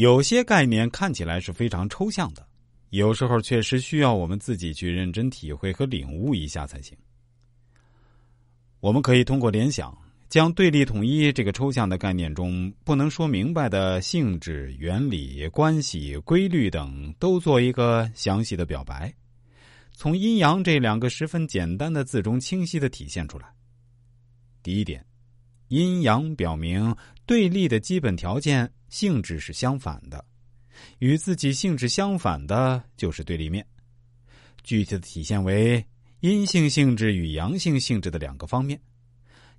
有些概念看起来是非常抽象的，有时候确实需要我们自己去认真体会和领悟一下才行。我们可以通过联想，将对立统一这个抽象的概念中不能说明白的性质、原理、关系、规律等，都做一个详细的表白，从阴阳这两个十分简单的字中清晰的体现出来。第一点，阴阳表明对立的基本条件。性质是相反的，与自己性质相反的就是对立面。具体的体现为阴性性质与阳性性质的两个方面，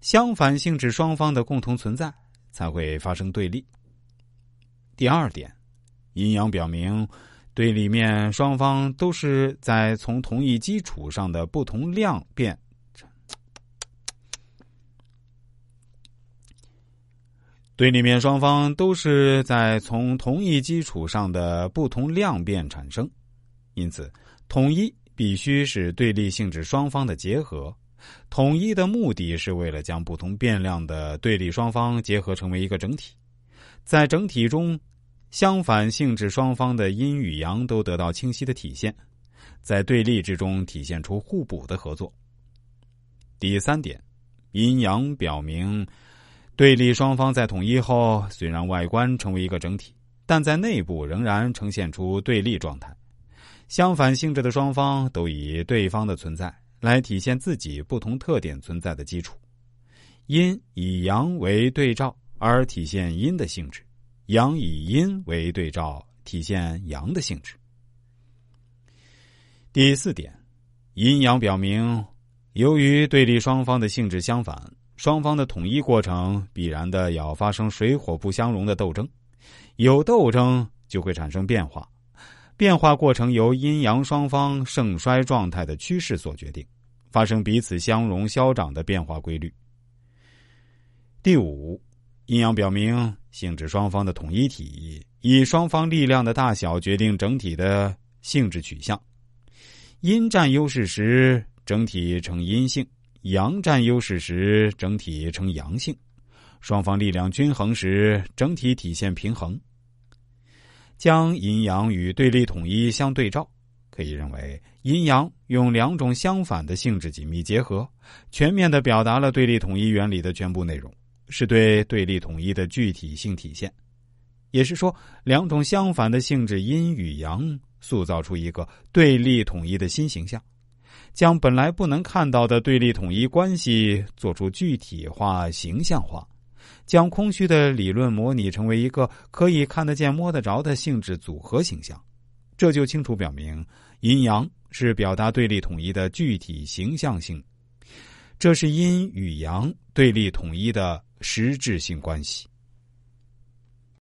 相反性质双方的共同存在才会发生对立。第二点，阴阳表明对立面双方都是在从同一基础上的不同量变。对立面双方都是在从同一基础上的不同量变产生，因此统一必须是对立性质双方的结合。统一的目的是为了将不同变量的对立双方结合成为一个整体，在整体中，相反性质双方的阴与阳都得到清晰的体现，在对立之中体现出互补的合作。第三点，阴阳表明。对立双方在统一后，虽然外观成为一个整体，但在内部仍然呈现出对立状态。相反性质的双方都以对方的存在来体现自己不同特点存在的基础。阴以阳为对照而体现阴的性质，阳以阴为对照体现阳的性质。第四点，阴阳表明，由于对立双方的性质。相反。双方的统一过程必然的要发生水火不相容的斗争，有斗争就会产生变化，变化过程由阴阳双方盛衰状态的趋势所决定，发生彼此相容消长的变化规律。第五，阴阳表明性质双方的统一体以双方力量的大小决定整体的性质取向，阴占优势时，整体呈阴性。阳占优势时，整体呈阳性；双方力量均衡时，整体体现平衡。将阴阳与对立统一相对照，可以认为阴阳用两种相反的性质紧密结合，全面的表达了对立统一原理的全部内容，是对对立统一的具体性体现。也是说，两种相反的性质阴与阳，塑造出一个对立统一的新形象。将本来不能看到的对立统一关系做出具体化、形象化，将空虚的理论模拟成为一个可以看得见、摸得着的性质组合形象，这就清楚表明阴阳是表达对立统一的具体形象性，这是阴与阳对立统一的实质性关系。